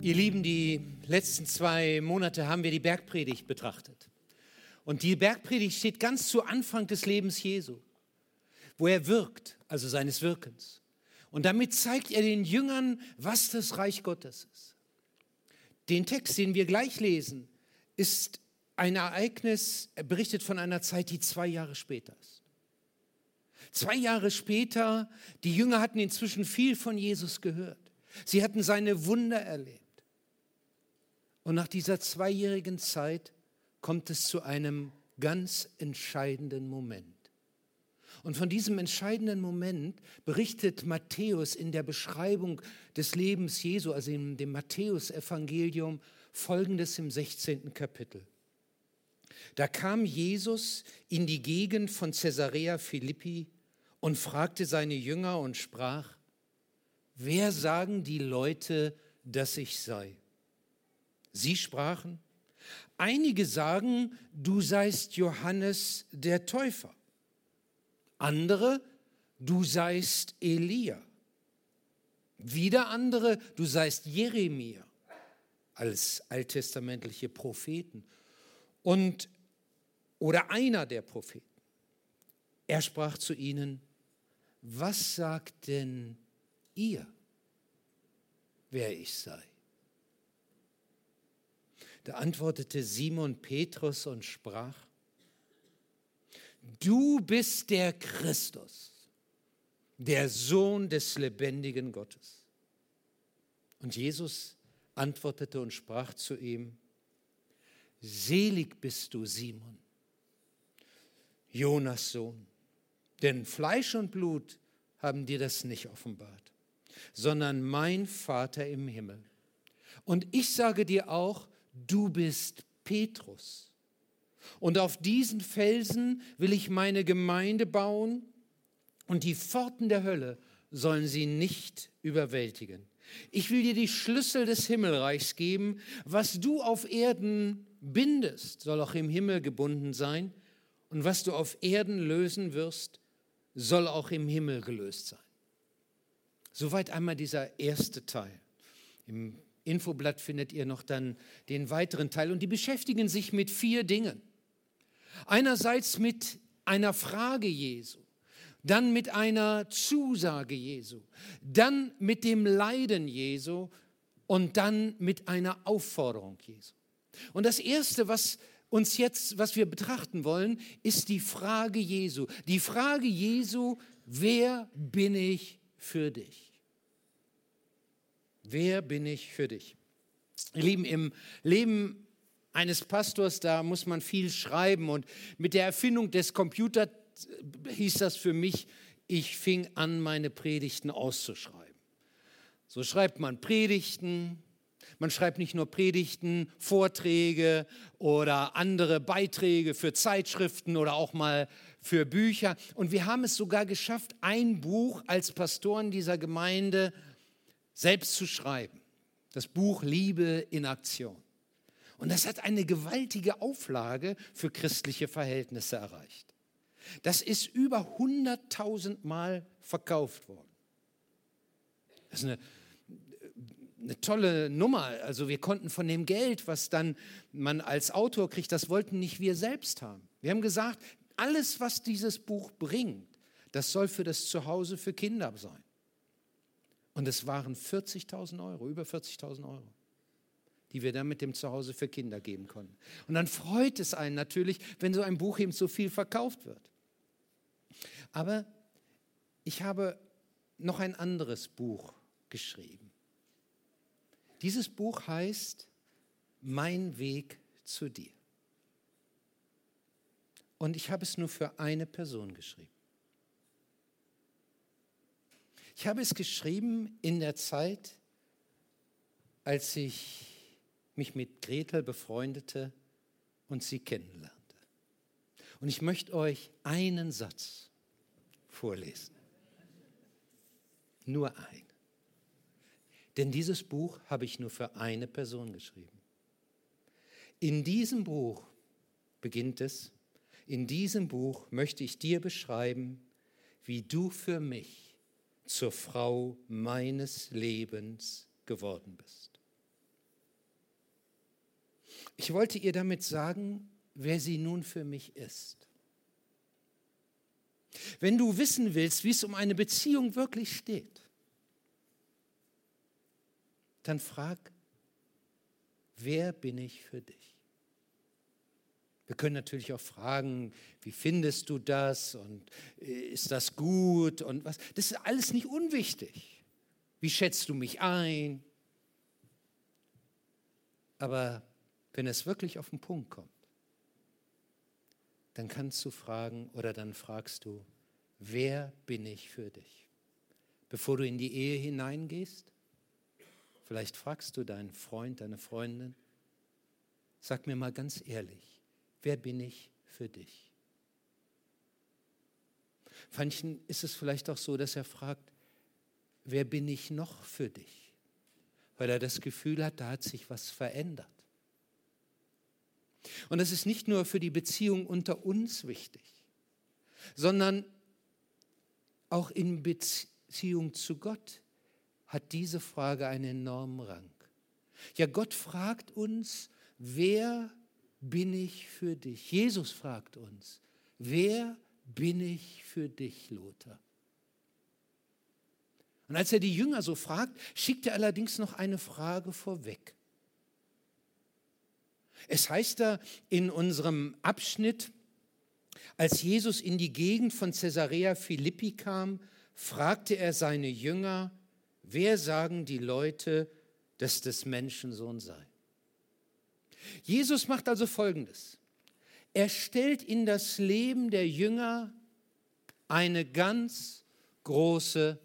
Ihr Lieben, die letzten zwei Monate haben wir die Bergpredigt betrachtet. Und die Bergpredigt steht ganz zu Anfang des Lebens Jesu, wo er wirkt, also seines Wirkens. Und damit zeigt er den Jüngern, was das Reich Gottes ist. Den Text, den wir gleich lesen, ist ein Ereignis, er berichtet von einer Zeit, die zwei Jahre später ist. Zwei Jahre später, die Jünger hatten inzwischen viel von Jesus gehört. Sie hatten seine Wunder erlebt. Und nach dieser zweijährigen Zeit kommt es zu einem ganz entscheidenden Moment. Und von diesem entscheidenden Moment berichtet Matthäus in der Beschreibung des Lebens Jesu, also in dem Matthäusevangelium, folgendes im 16. Kapitel. Da kam Jesus in die Gegend von Caesarea Philippi und fragte seine Jünger und sprach, wer sagen die Leute, dass ich sei? Sie sprachen, einige sagen, du seist Johannes der Täufer, andere, du seist Elia, wieder andere, du seist Jeremia als alttestamentliche Propheten und oder einer der Propheten. Er sprach zu ihnen, was sagt denn ihr, wer ich sei? Da antwortete Simon Petrus und sprach, du bist der Christus, der Sohn des lebendigen Gottes. Und Jesus antwortete und sprach zu ihm, selig bist du, Simon, Jonas Sohn, denn Fleisch und Blut haben dir das nicht offenbart, sondern mein Vater im Himmel. Und ich sage dir auch, du bist Petrus. Und auf diesen Felsen will ich meine Gemeinde bauen und die Pforten der Hölle sollen sie nicht überwältigen. Ich will dir die Schlüssel des Himmelreichs geben. Was du auf Erden bindest, soll auch im Himmel gebunden sein. Und was du auf Erden lösen wirst, soll auch im Himmel gelöst sein. Soweit einmal dieser erste Teil. Im Infoblatt findet ihr noch dann den weiteren Teil und die beschäftigen sich mit vier Dingen. Einerseits mit einer Frage Jesu, dann mit einer Zusage Jesu, dann mit dem Leiden Jesu und dann mit einer Aufforderung Jesu. Und das erste, was uns jetzt, was wir betrachten wollen, ist die Frage Jesu. Die Frage Jesu, wer bin ich für dich? Wer bin ich für dich? Ihr Lieben, im Leben eines Pastors, da muss man viel schreiben. Und mit der Erfindung des Computers hieß das für mich, ich fing an, meine Predigten auszuschreiben. So schreibt man Predigten, man schreibt nicht nur Predigten, Vorträge oder andere Beiträge für Zeitschriften oder auch mal für Bücher. Und wir haben es sogar geschafft, ein Buch als Pastoren dieser Gemeinde selbst zu schreiben. Das Buch Liebe in Aktion. Und das hat eine gewaltige Auflage für christliche Verhältnisse erreicht. Das ist über 100.000 Mal verkauft worden. Das ist eine eine tolle Nummer. Also wir konnten von dem Geld, was dann man als Autor kriegt, das wollten nicht wir selbst haben. Wir haben gesagt, alles, was dieses Buch bringt, das soll für das Zuhause für Kinder sein. Und es waren 40.000 Euro, über 40.000 Euro, die wir dann mit dem Zuhause für Kinder geben konnten. Und dann freut es einen natürlich, wenn so ein Buch eben so viel verkauft wird. Aber ich habe noch ein anderes Buch geschrieben. Dieses Buch heißt Mein Weg zu dir. Und ich habe es nur für eine Person geschrieben. Ich habe es geschrieben in der Zeit, als ich mich mit Gretel befreundete und sie kennenlernte. Und ich möchte euch einen Satz vorlesen. Nur einen. Denn dieses Buch habe ich nur für eine Person geschrieben. In diesem Buch beginnt es, in diesem Buch möchte ich dir beschreiben, wie du für mich zur Frau meines Lebens geworden bist. Ich wollte ihr damit sagen, wer sie nun für mich ist. Wenn du wissen willst, wie es um eine Beziehung wirklich steht, dann frag, wer bin ich für dich? Wir können natürlich auch fragen, wie findest du das und äh, ist das gut und was. Das ist alles nicht unwichtig. Wie schätzt du mich ein? Aber wenn es wirklich auf den Punkt kommt, dann kannst du fragen oder dann fragst du, wer bin ich für dich? Bevor du in die Ehe hineingehst, vielleicht fragst du deinen Freund, deine Freundin, sag mir mal ganz ehrlich, wer bin ich für dich? Manchen ist es vielleicht auch so, dass er fragt, wer bin ich noch für dich? Weil er das Gefühl hat, da hat sich was verändert. Und das ist nicht nur für die Beziehung unter uns wichtig, sondern auch in Beziehung zu Gott hat diese Frage einen enormen Rang. Ja, Gott fragt uns, wer bin ich für dich? Jesus fragt uns, wer bin ich für dich, Lothar? Und als er die Jünger so fragt, schickt er allerdings noch eine Frage vorweg. Es heißt da in unserem Abschnitt, als Jesus in die Gegend von Caesarea Philippi kam, fragte er seine Jünger, wer sagen die Leute, dass das Menschensohn sei? Jesus macht also Folgendes. Er stellt in das Leben der Jünger eine ganz große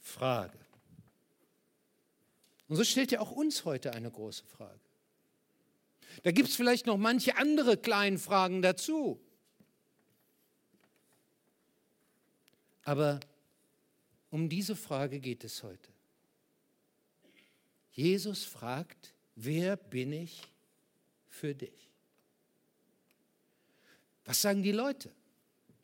Frage. Und so stellt er auch uns heute eine große Frage. Da gibt es vielleicht noch manche andere kleine Fragen dazu. Aber um diese Frage geht es heute. Jesus fragt, wer bin ich für dich? Was sagen die Leute?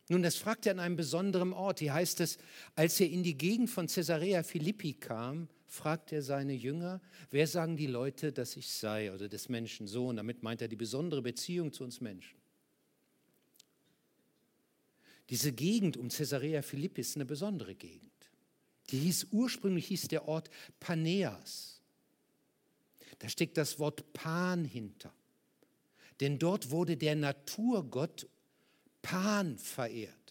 Nun, das fragt er an einem besonderen Ort. Hier heißt es, als er in die Gegend von Caesarea Philippi kam, fragt er seine Jünger, wer sagen die Leute, dass ich sei oder des Menschen Sohn? Damit meint er die besondere Beziehung zu uns Menschen. Diese Gegend um Caesarea Philippi ist eine besondere Gegend. Die hieß ursprünglich hieß der Ort Paneas. Da steckt das Wort Pan hinter. Denn dort wurde der Naturgott Pan verehrt.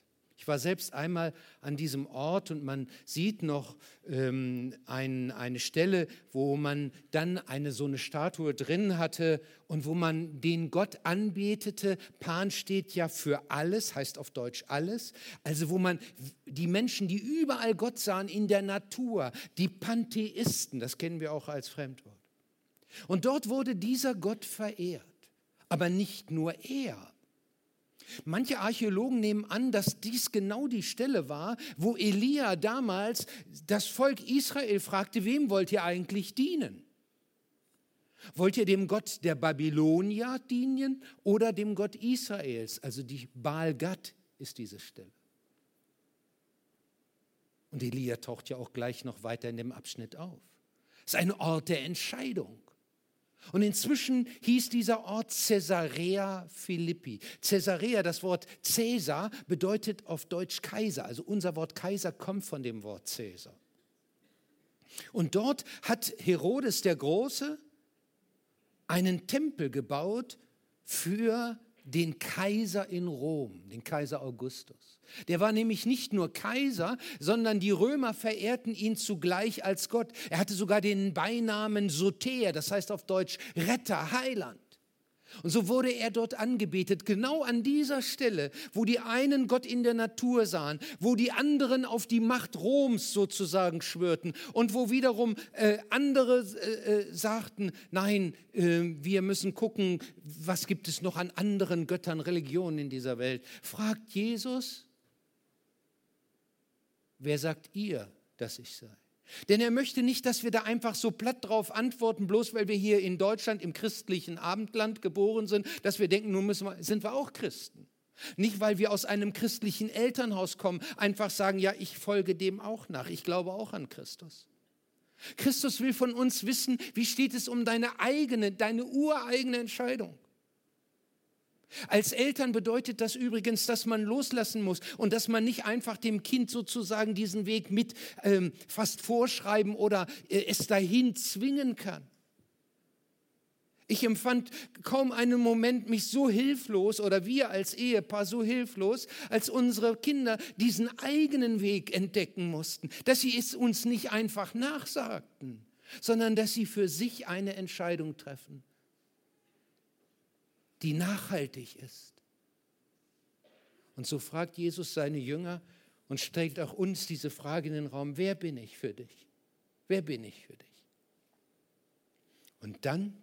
Ich war selbst einmal an diesem Ort und man sieht noch ähm, ein, eine Stelle, wo man dann eine so eine Statue drin hatte und wo man den Gott anbetete. Pan steht ja für alles, heißt auf Deutsch alles. Also wo man die Menschen, die überall Gott sahen in der Natur, die Pantheisten, das kennen wir auch als Fremdwort. Und dort wurde dieser Gott verehrt. Aber nicht nur er. Manche Archäologen nehmen an, dass dies genau die Stelle war, wo Elia damals das Volk Israel fragte, wem wollt ihr eigentlich dienen? Wollt ihr dem Gott der Babylonier dienen oder dem Gott Israels? Also die Baal Gad ist diese Stelle. Und Elia taucht ja auch gleich noch weiter in dem Abschnitt auf. Es ist ein Ort der Entscheidung. Und inzwischen hieß dieser Ort Caesarea Philippi. Caesarea, das Wort Caesar, bedeutet auf Deutsch Kaiser. Also unser Wort Kaiser kommt von dem Wort Caesar. Und dort hat Herodes der Große einen Tempel gebaut für den Kaiser in Rom, den Kaiser Augustus. Der war nämlich nicht nur Kaiser, sondern die Römer verehrten ihn zugleich als Gott. Er hatte sogar den Beinamen Soter, das heißt auf Deutsch Retter, Heiland. Und so wurde er dort angebetet, genau an dieser Stelle, wo die einen Gott in der Natur sahen, wo die anderen auf die Macht Roms sozusagen schwörten und wo wiederum äh, andere äh, äh, sagten, nein, äh, wir müssen gucken, was gibt es noch an anderen Göttern, Religionen in dieser Welt. Fragt Jesus, wer sagt ihr, dass ich sei? Denn er möchte nicht, dass wir da einfach so platt drauf antworten, bloß weil wir hier in Deutschland im christlichen Abendland geboren sind, dass wir denken, nun wir, sind wir auch Christen. Nicht, weil wir aus einem christlichen Elternhaus kommen, einfach sagen, ja, ich folge dem auch nach, ich glaube auch an Christus. Christus will von uns wissen, wie steht es um deine eigene, deine ureigene Entscheidung. Als Eltern bedeutet das übrigens, dass man loslassen muss und dass man nicht einfach dem Kind sozusagen diesen Weg mit ähm, fast vorschreiben oder äh, es dahin zwingen kann. Ich empfand kaum einen Moment mich so hilflos oder wir als Ehepaar so hilflos, als unsere Kinder diesen eigenen Weg entdecken mussten, dass sie es uns nicht einfach nachsagten, sondern dass sie für sich eine Entscheidung treffen, die nachhaltig ist. Und so fragt Jesus seine Jünger und stellt auch uns diese Frage in den Raum, wer bin ich für dich? Wer bin ich für dich? Und dann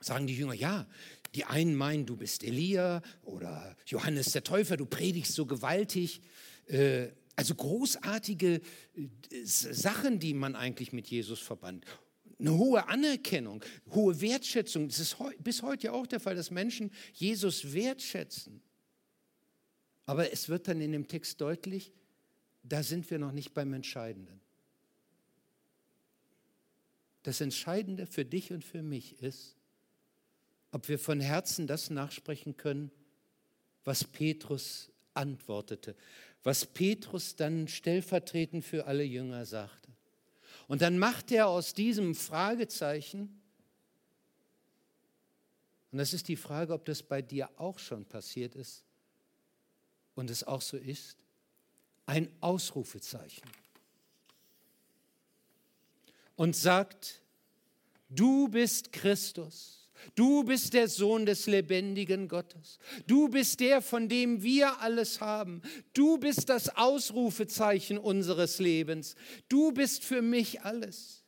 sagen die Jünger, ja, die einen meinen, du bist Elia oder Johannes der Täufer, du predigst so gewaltig. Äh, also großartige äh, Sachen, die man eigentlich mit Jesus verband. Eine hohe Anerkennung, hohe Wertschätzung. Das ist bis heute ja auch der Fall, dass Menschen Jesus wertschätzen. Aber es wird dann in dem Text deutlich, da sind wir noch nicht beim Entscheidenden. Das Entscheidende für dich und für mich ist, ob wir von Herzen das nachsprechen können, was Petrus antwortete, was Petrus dann stellvertretend für alle Jünger sagte. Und dann macht er aus diesem Fragezeichen, und das ist die Frage, ob das bei dir auch schon passiert ist und es auch so ist, ein Ausrufezeichen. Und sagt, du bist Christus Du bist der Sohn des lebendigen Gottes. Du bist der, von dem wir alles haben. Du bist das Ausrufezeichen unseres Lebens. Du bist für mich alles.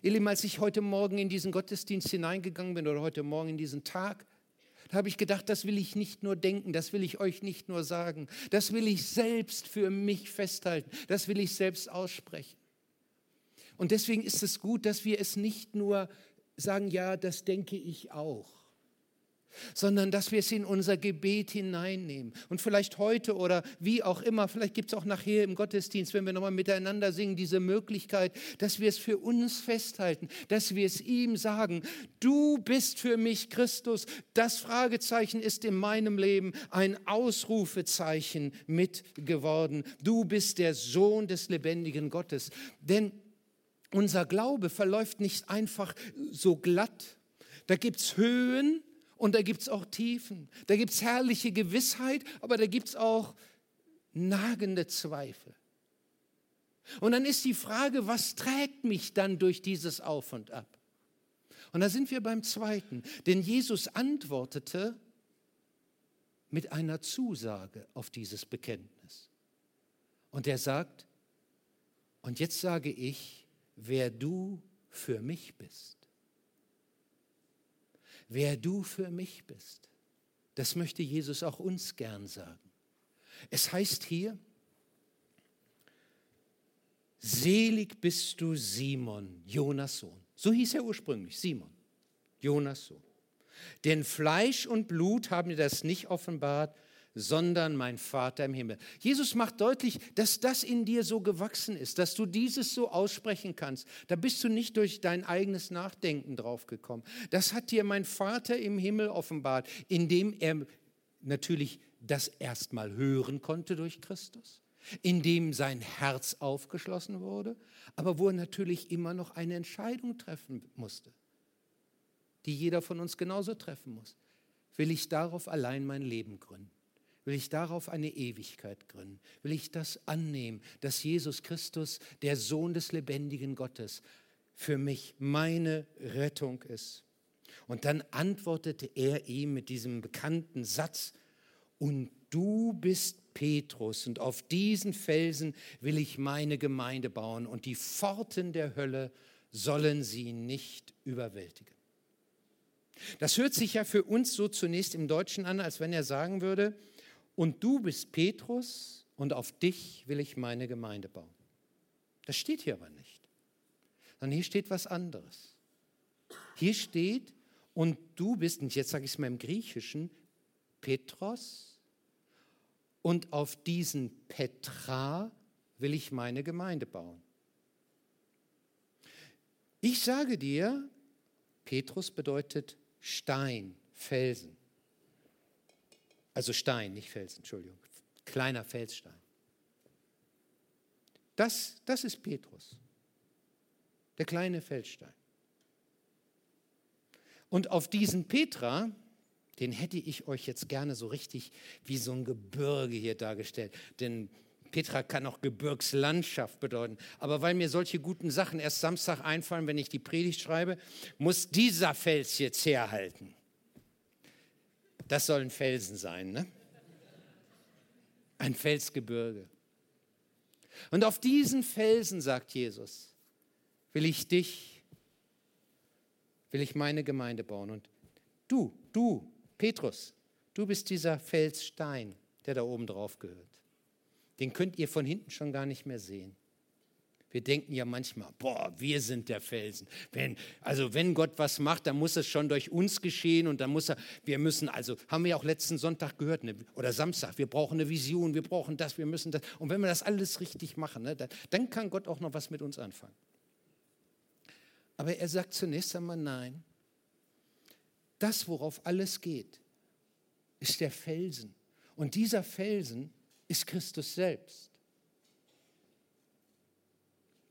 Ihr Lieben, als ich heute Morgen in diesen Gottesdienst hineingegangen bin oder heute Morgen in diesen Tag, da habe ich gedacht, das will ich nicht nur denken, das will ich euch nicht nur sagen, das will ich selbst für mich festhalten, das will ich selbst aussprechen. Und deswegen ist es gut, dass wir es nicht nur sagen, ja, das denke ich auch, sondern dass wir es in unser Gebet hineinnehmen. Und vielleicht heute oder wie auch immer, vielleicht gibt es auch nachher im Gottesdienst, wenn wir nochmal miteinander singen, diese Möglichkeit, dass wir es für uns festhalten, dass wir es ihm sagen, du bist für mich Christus. Das Fragezeichen ist in meinem Leben ein Ausrufezeichen mit geworden. Du bist der Sohn des lebendigen Gottes. Denn unser Glaube verläuft nicht einfach so glatt. Da gibt es Höhen und da gibt es auch Tiefen. Da gibt es herrliche Gewissheit, aber da gibt es auch nagende Zweifel. Und dann ist die Frage, was trägt mich dann durch dieses Auf und Ab? Und da sind wir beim zweiten. Denn Jesus antwortete mit einer Zusage auf dieses Bekenntnis. Und er sagt, und jetzt sage ich, wer du für mich bist. Wer du für mich bist, das möchte Jesus auch uns gern sagen. Es heißt hier, selig bist du Simon, Jonas Sohn. So hieß er ursprünglich, Simon, Jonas Sohn. Denn Fleisch und Blut haben dir das nicht offenbart, sondern mein Vater im Himmel. Jesus macht deutlich, dass das in dir so gewachsen ist, dass du dieses so aussprechen kannst. Da bist du nicht durch dein eigenes Nachdenken draufgekommen. Das hat dir mein Vater im Himmel offenbart, indem er natürlich das erstmal hören konnte durch Christus, indem sein Herz aufgeschlossen wurde, aber wo er natürlich immer noch eine Entscheidung treffen musste, die jeder von uns genauso treffen muss. Will ich darauf allein mein Leben gründen? Will ich darauf eine Ewigkeit gründen? Will ich das annehmen, dass Jesus Christus, der Sohn des lebendigen Gottes, für mich meine Rettung ist? Und dann antwortete er ihm mit diesem bekannten Satz, und du bist Petrus, und auf diesen Felsen will ich meine Gemeinde bauen, und die Pforten der Hölle sollen sie nicht überwältigen. Das hört sich ja für uns so zunächst im Deutschen an, als wenn er sagen würde, und du bist Petrus und auf dich will ich meine Gemeinde bauen. Das steht hier aber nicht, sondern hier steht was anderes. Hier steht, und du bist, und jetzt sage ich es mal im Griechischen, Petros, und auf diesen Petra will ich meine Gemeinde bauen. Ich sage dir, Petrus bedeutet Stein, Felsen. Also Stein, nicht Felsen, Entschuldigung. Kleiner Felsstein. Das, das ist Petrus, der kleine Felsstein. Und auf diesen Petra, den hätte ich euch jetzt gerne so richtig wie so ein Gebirge hier dargestellt. Denn Petra kann auch Gebirgslandschaft bedeuten. Aber weil mir solche guten Sachen erst Samstag einfallen, wenn ich die Predigt schreibe, muss dieser Fels jetzt herhalten. Das soll ein Felsen sein, ne? Ein Felsgebirge. Und auf diesen Felsen, sagt Jesus, will ich dich will ich meine Gemeinde bauen. Und du, du, Petrus, du bist dieser Felsstein, der da oben drauf gehört. Den könnt ihr von hinten schon gar nicht mehr sehen. Wir denken ja manchmal, boah, wir sind der Felsen. Wenn, also wenn Gott was macht, dann muss es schon durch uns geschehen und dann muss er, wir müssen, also haben wir auch letzten Sonntag gehört ne, oder Samstag, wir brauchen eine Vision, wir brauchen das, wir müssen das. Und wenn wir das alles richtig machen, ne, dann, dann kann Gott auch noch was mit uns anfangen. Aber er sagt zunächst einmal nein. Das, worauf alles geht, ist der Felsen. Und dieser Felsen ist Christus selbst.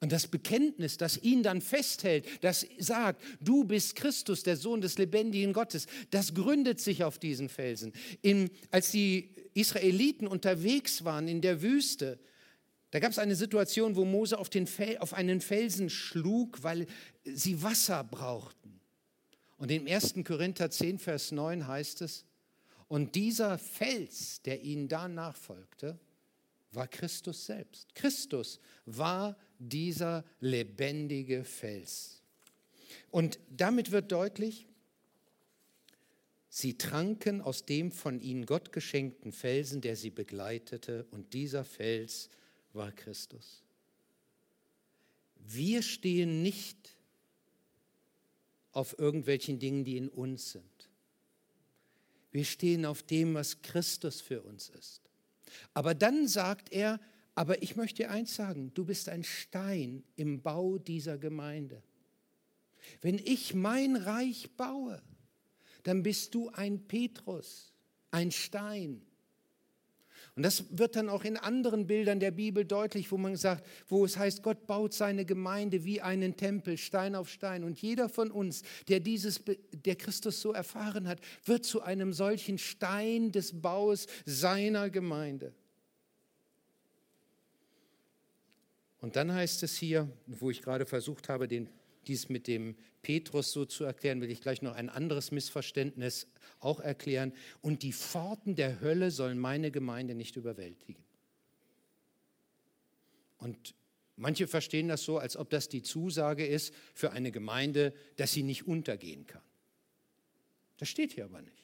Und das Bekenntnis, das ihn dann festhält, das sagt, du bist Christus, der Sohn des lebendigen Gottes, das gründet sich auf diesen Felsen. In, als die Israeliten unterwegs waren in der Wüste, da gab es eine Situation, wo Mose auf, Fel, auf, einen Felsen schlug, weil sie Wasser brauchten. Und in 1. Korinther 10, Vers 9 heißt es, und dieser Fels, der ihnen da nachfolgte, war Christus selbst. Christus war dieser lebendige Fels. Und damit wird deutlich, sie tranken aus dem von ihnen Gott geschenkten Felsen, der sie begleitete, und dieser Fels war Christus. Wir stehen nicht auf irgendwelchen Dingen, die in uns sind. Wir stehen auf dem, was Christus für uns ist. Aber dann sagt er, aber ich möchte dir eins sagen, du bist ein Stein im Bau dieser Gemeinde. Wenn ich mein Reich baue, dann bist du ein Petrus, ein Stein. Und das wird dann auch in anderen Bildern der Bibel deutlich, wo man sagt, wo es heißt, Gott baut seine Gemeinde wie einen Tempel, Stein auf Stein. Und jeder von uns, der dieses, der Christus so erfahren hat, wird zu einem solchen Stein des Baus seiner Gemeinde. Und dann heißt es hier, wo ich gerade versucht habe, den, dies mit dem Petrus so zu erklären, will ich gleich noch ein anderes Missverständnis auch erklären. Und die Pforten der Hölle sollen meine Gemeinde nicht überwältigen. Und manche verstehen das so, als ob das die Zusage ist für eine Gemeinde, dass sie nicht untergehen kann. Das steht hier aber nicht.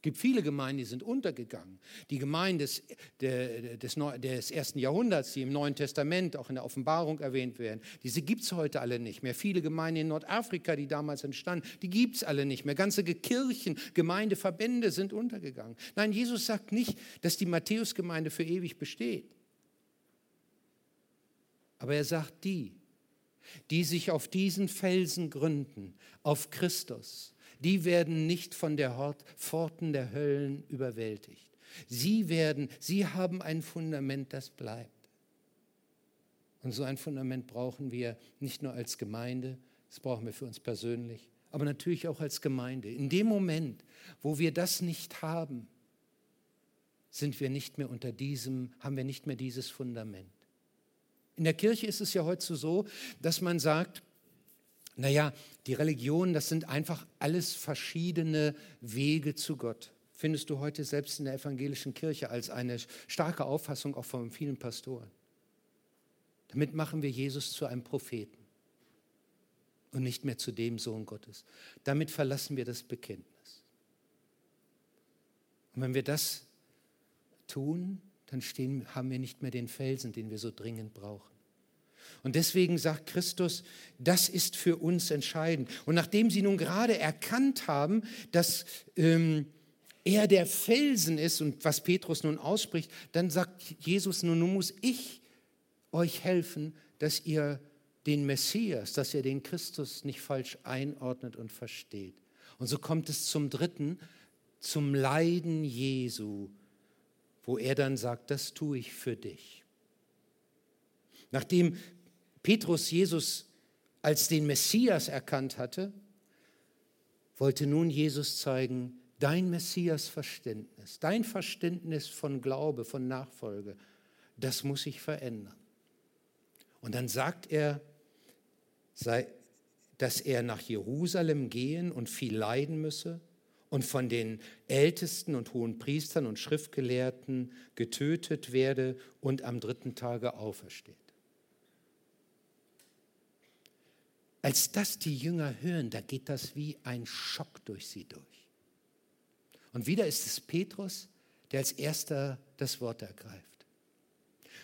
Es gibt viele Gemeinden, die sind untergegangen. Die Gemeinden des, des, des, ersten Jahrhunderts, die im Neuen Testament, auch in der Offenbarung erwähnt werden, diese gibt es heute alle nicht mehr. Viele Gemeinden in Nordafrika, die damals entstanden, die gibt es alle nicht mehr. Ganze Kirchen, Gemeindeverbände sind untergegangen. Nein, Jesus sagt nicht, dass die Matthäusgemeinde für ewig besteht. Aber er sagt die, die sich auf diesen Felsen gründen, auf Christus, die werden nicht von der Pforten der Höllen überwältigt. Sie werden, sie haben ein Fundament, das bleibt. Und so ein Fundament brauchen wir nicht nur als Gemeinde, das brauchen wir für uns persönlich, aber natürlich auch als Gemeinde. In dem Moment, wo wir das nicht haben, sind wir nicht mehr unter diesem, haben wir nicht mehr dieses Fundament. In der Kirche ist es ja heute so, dass man sagt, naja, die Religion, das sind einfach alles verschiedene Wege zu Gott. Findest du heute selbst in der evangelischen Kirche als eine starke Auffassung auch von vielen Pastoren. Damit machen wir Jesus zu einem Propheten und nicht mehr zu dem Sohn Gottes. Damit verlassen wir das Bekenntnis. Und wenn wir das tun, dann stehen, haben wir nicht mehr den Felsen, den wir so dringend brauchen. Und deswegen sagt Christus, das ist für uns entscheidend. Und nachdem sie nun gerade erkannt haben, dass ähm, er der Felsen ist und was Petrus nun ausspricht, dann sagt Jesus, nun, nun muss ich euch helfen, dass ihr den Messias, dass er den Christus nicht falsch einordnet und versteht. Und so kommt es zum dritten, zum Leiden Jesu, wo er dann sagt, das tue ich für dich. Nachdem Petrus Jesus als den Messias erkannt hatte, wollte nun Jesus zeigen, dein Messias-Verständnis, dein Verständnis von Glaube, von Nachfolge, das muss sich verändern. Und dann sagt er, dass er nach Jerusalem gehen und viel leiden müsse und von den Ältesten und hohen Priestern und Schriftgelehrten getötet werde und am dritten Tage aufersteht. Als das die Jünger hören, da geht das wie ein Schock durch sie durch. Und wieder ist es Petrus, der als erster das Wort ergreift.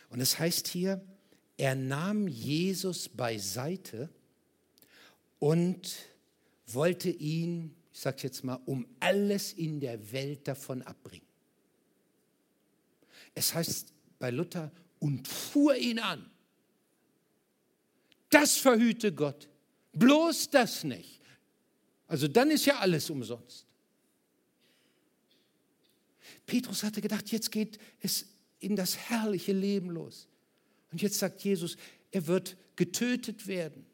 Und es heißt hier, er nahm Jesus beiseite und wollte ihn, ich sage jetzt mal, um alles in der Welt davon abbringen. Es heißt bei Luther, und fuhr ihn an. Das verhüte Gott. Bloß das nicht. Also dann ist ja alles umsonst. Petrus hatte gedacht, jetzt geht es in das herrliche Leben los. Und jetzt sagt Jesus, er wird getötet werden.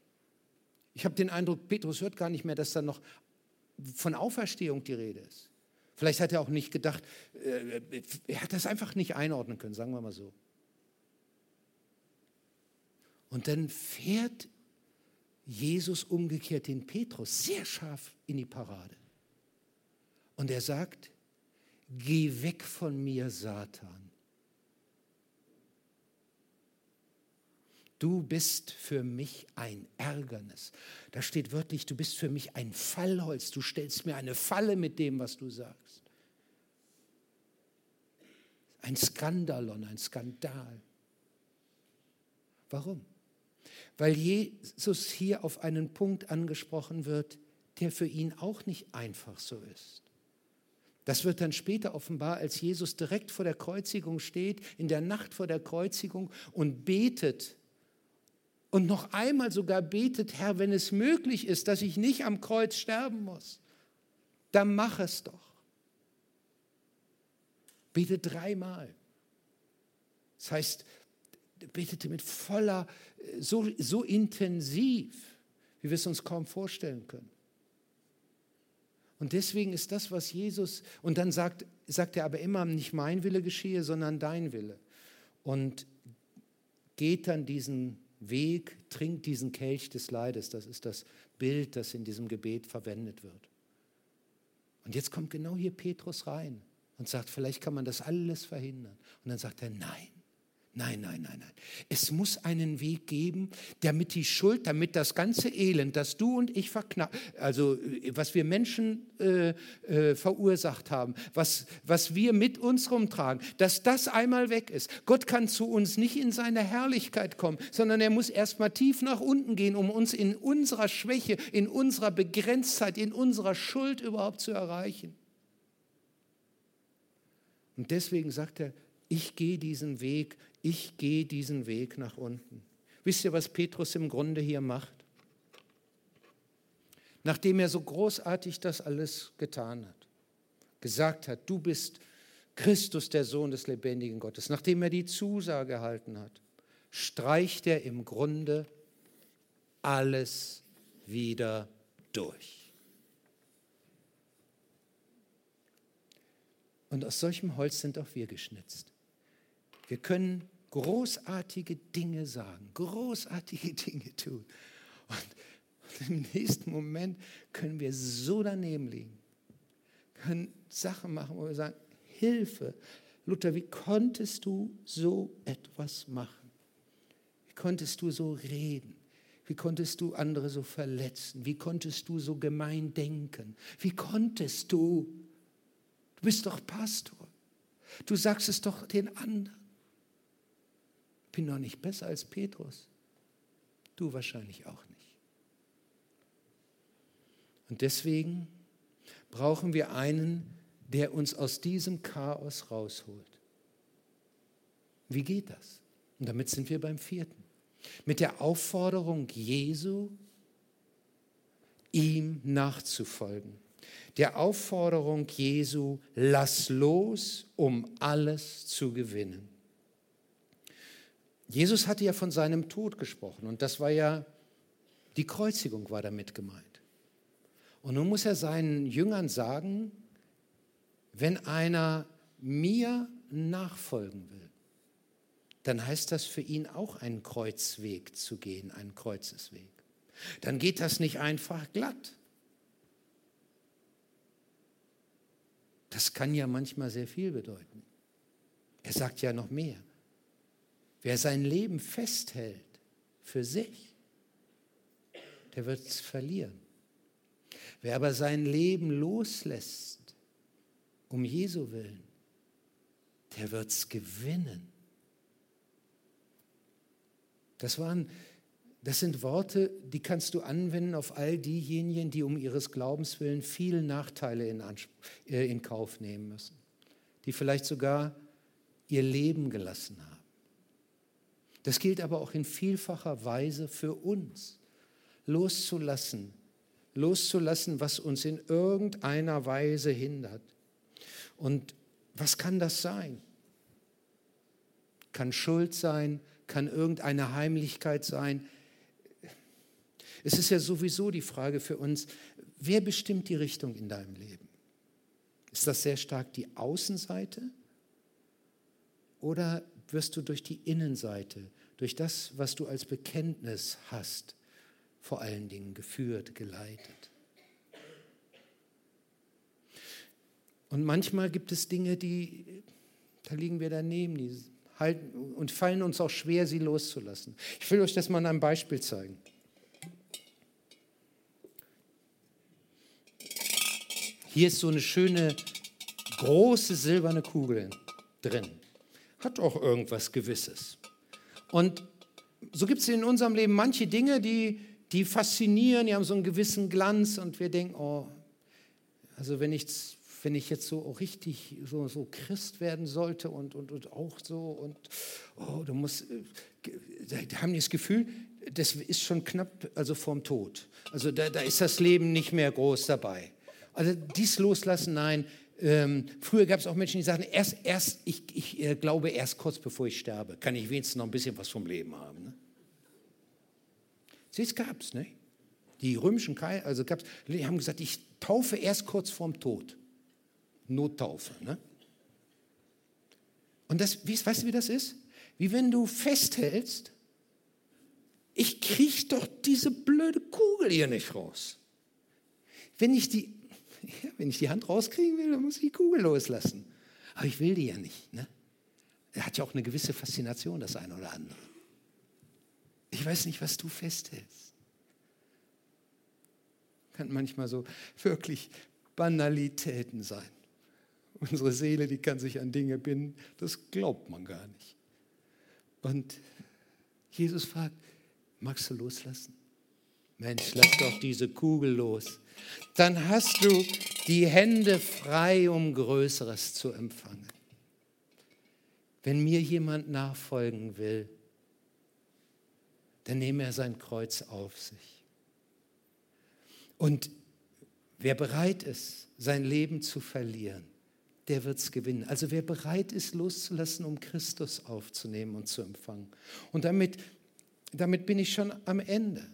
Ich habe den Eindruck, Petrus hört gar nicht mehr, dass da noch von Auferstehung die Rede ist. Vielleicht hat er auch nicht gedacht, äh, er hat das einfach nicht einordnen können, sagen wir mal so. Und dann fährt Jesus umgekehrt den Petrus sehr scharf in die Parade. Und er sagt, geh weg von mir, Satan. Du bist für mich ein Ärgernis. Da steht wörtlich, du bist für mich ein Fallholz. Du stellst mir eine Falle mit dem, was du sagst. Ein Skandalon, ein Skandal. Warum? Weil Jesus hier auf einen Punkt angesprochen wird, der für ihn auch nicht einfach so ist. Das wird dann später offenbar, als Jesus direkt vor der Kreuzigung steht, in der Nacht vor der Kreuzigung und betet und noch einmal sogar betet, Herr, wenn es möglich ist, dass ich nicht am Kreuz sterben muss, dann mach es doch. Betet dreimal. Das heißt, betete mit voller, so, so intensiv, wie wir es uns kaum vorstellen können. Und deswegen ist das, was Jesus, und dann sagt, sagt er aber immer, nicht mein Wille geschehe, sondern dein Wille. Und geht dann diesen Weg, trinkt diesen Kelch des Leides. Das ist das Bild, das in diesem Gebet verwendet wird. Und jetzt kommt genau hier Petrus rein und sagt, vielleicht kann man das alles verhindern. Und dann sagt er, nein, Nein, nein, nein, nein. Es muss einen Weg geben, damit die Schuld, damit das ganze Elend, das du und ich verknappt, also was wir Menschen äh, äh, verursacht haben, was, was wir mit uns rumtragen, dass das einmal weg ist. Gott kann zu uns nicht in seine Herrlichkeit kommen, sondern er muss erstmal tief nach unten gehen, um uns in unserer Schwäche, in unserer Begrenztheit, in unserer Schuld überhaupt zu erreichen. Und deswegen sagt er, ich gehe diesen Weg, ich gehe diesen Weg nach unten. Wisst ihr, was Petrus im Grunde hier macht? Nachdem er so großartig das alles getan hat, gesagt hat, du bist Christus, der Sohn des lebendigen Gottes, nachdem er die Zusage erhalten hat, streicht er im Grunde alles wieder durch. Und aus solchem Holz sind auch wir geschnitzt. Wir können großartige Dinge sagen, großartige Dinge tun. Und im nächsten Moment können wir so daneben liegen, können Sachen machen, wo wir sagen, Hilfe, Luther, wie konntest du so etwas machen? Wie konntest du so reden? Wie konntest du andere so verletzen? Wie konntest du so gemein denken? Wie konntest du? Du bist doch Pastor. Du sagst es doch den anderen bin doch nicht besser als Petrus. Du wahrscheinlich auch nicht. Und deswegen brauchen wir einen, der uns aus diesem Chaos rausholt. Wie geht das? Und damit sind wir beim vierten. Mit der Aufforderung Jesu, ihm nachzufolgen. Der Aufforderung Jesu, lass los, um alles zu gewinnen. Jesus hatte ja von seinem Tod gesprochen und das war ja, die Kreuzigung war damit gemeint. Und nun muss er seinen Jüngern sagen, wenn einer mir nachfolgen will, dann heißt das für ihn auch einen Kreuzweg zu gehen, einen Kreuzesweg. Dann geht das nicht einfach glatt. Das kann ja manchmal sehr viel bedeuten. Er sagt ja noch mehr. Wer sein Leben festhält für sich, der wird es verlieren. Wer aber sein Leben loslässt, um Jesu willen, der wird es gewinnen. Das, waren, das sind Worte, die kannst du anwenden auf all diejenigen, die um ihres Glaubens willen viele Nachteile in, äh, in Kauf nehmen müssen, die vielleicht sogar ihr Leben gelassen haben. Das gilt aber auch in vielfacher Weise für uns, loszulassen, loszulassen, was uns in irgendeiner Weise hindert. Und was kann das sein? Kann Schuld sein, kann irgendeine Heimlichkeit sein. Es ist ja sowieso die Frage für uns, wer bestimmt die Richtung in deinem Leben? Ist das sehr stark die Außenseite oder wirst du durch die Innenseite, durch das, was du als Bekenntnis hast, vor allen Dingen geführt, geleitet. Und manchmal gibt es Dinge, die, da liegen wir daneben, die halten und fallen uns auch schwer, sie loszulassen. Ich will euch das mal an einem Beispiel zeigen. Hier ist so eine schöne, große silberne Kugel drin. Hat auch irgendwas Gewisses. Und so gibt es in unserem Leben manche Dinge, die, die faszinieren, die haben so einen gewissen Glanz und wir denken, oh, also wenn ich, wenn ich jetzt so richtig so, so Christ werden sollte und, und, und auch so und oh, du musst, äh, da haben die das Gefühl, das ist schon knapp also vorm Tod. Also da, da ist das Leben nicht mehr groß dabei. Also dies loslassen, nein. Ähm, früher gab es auch Menschen, die sagten, erst, erst ich, ich äh, glaube erst kurz bevor ich sterbe, kann ich wenigstens noch ein bisschen was vom Leben haben. Ne? Es gab es, ne? Die römischen Kaiser, also gab's, die haben gesagt, ich taufe erst kurz vorm Tod. Nottaufe, ne? Und das, weißt du, wie das ist? Wie wenn du festhältst, ich kriege doch diese blöde Kugel hier nicht raus. Wenn ich die, ja, wenn ich die Hand rauskriegen will, dann muss ich die Kugel loslassen. Aber ich will die ja nicht. Ne? Er hat ja auch eine gewisse Faszination, das eine oder andere. Ich weiß nicht, was du festhältst. Kann manchmal so wirklich Banalitäten sein. Unsere Seele, die kann sich an Dinge binden, das glaubt man gar nicht. Und Jesus fragt, magst du loslassen? Mensch, lass doch diese Kugel los. Dann hast du die Hände frei, um Größeres zu empfangen. Wenn mir jemand nachfolgen will, dann nehme er sein Kreuz auf sich. Und wer bereit ist, sein Leben zu verlieren, der wird es gewinnen. Also wer bereit ist, loszulassen, um Christus aufzunehmen und zu empfangen. Und damit, damit bin ich schon am Ende.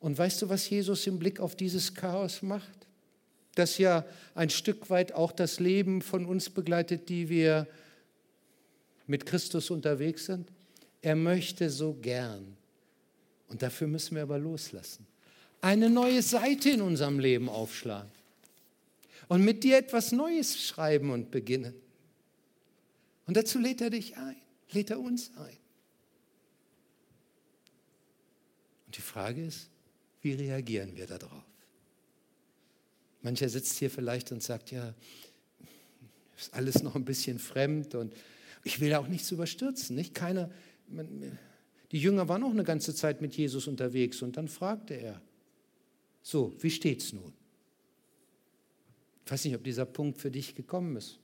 Und weißt du, was Jesus im Blick auf dieses Chaos macht? Das ja ein Stück weit auch das Leben von uns begleitet, die wir mit Christus unterwegs sind. Er möchte so gern, und dafür müssen wir aber loslassen. Eine neue Seite in unserem Leben aufschlagen. Und mit dir etwas Neues schreiben und beginnen. Und dazu lädt er dich ein, lädt er uns ein. Und die Frage ist, wie reagieren wir darauf? Mancher sitzt hier vielleicht und sagt, ja, ist alles noch ein bisschen fremd und ich will auch nichts überstürzen. Nicht? Keiner, man, die Jünger waren auch eine ganze Zeit mit Jesus unterwegs und dann fragte er, so, wie steht's nun? Ich weiß nicht, ob dieser Punkt für dich gekommen ist.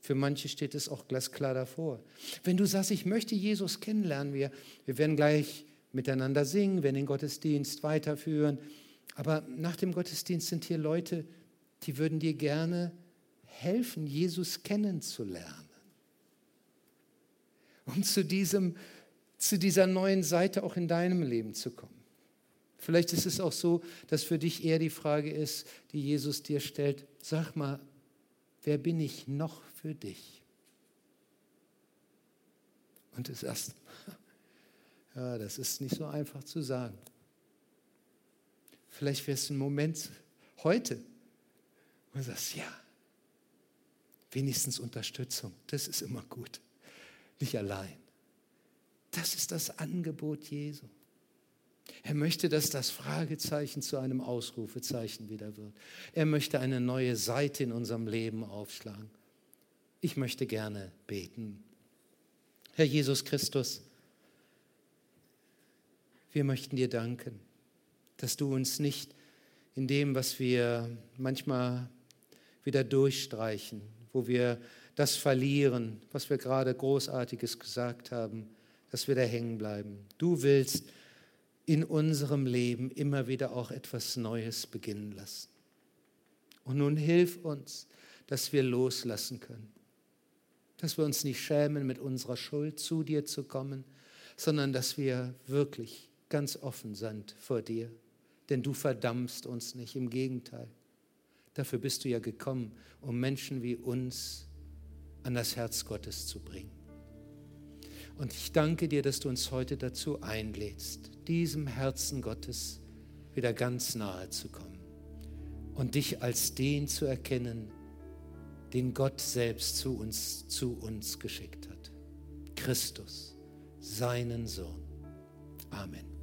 Für manche steht es auch glasklar davor. Wenn du sagst, ich möchte Jesus kennenlernen, wir, wir werden gleich miteinander singen, werden den Gottesdienst weiterführen. Aber nach dem Gottesdienst sind hier Leute, die würden dir gerne helfen, Jesus kennenzulernen. Um zu, diesem, zu dieser neuen Seite auch in deinem Leben zu kommen. Vielleicht ist es auch so, dass für dich eher die Frage ist, die Jesus dir stellt, sag mal, wer bin ich noch für dich? Und du sagst, ja, das ist nicht so einfach zu sagen. Vielleicht wäre es ein Moment heute, wo du sagst, ja, wenigstens Unterstützung, das ist immer gut, nicht allein. Das ist das Angebot Jesu. Er möchte, dass das Fragezeichen zu einem Ausrufezeichen wieder wird. Er möchte eine neue Seite in unserem Leben aufschlagen. Ich möchte gerne beten. Herr Jesus Christus, wir möchten dir danken, dass du uns nicht in dem, was wir manchmal wieder durchstreichen, wo wir das verlieren, was wir gerade großartiges gesagt haben, dass wir da hängen bleiben. Du willst, in unserem Leben immer wieder auch etwas Neues beginnen lassen. Und nun hilf uns, dass wir loslassen können, dass wir uns nicht schämen, mit unserer Schuld zu dir zu kommen, sondern dass wir wirklich ganz offen sind vor dir, denn du verdammst uns nicht, im Gegenteil. Dafür bist du ja gekommen, um Menschen wie uns an das Herz Gottes zu bringen. Und ich danke dir, dass du uns heute dazu einlädst, diesem Herzen Gottes wieder ganz nahe zu kommen und dich als den zu erkennen, den Gott selbst zu uns, zu uns geschickt hat. Christus, seinen Sohn. Amen.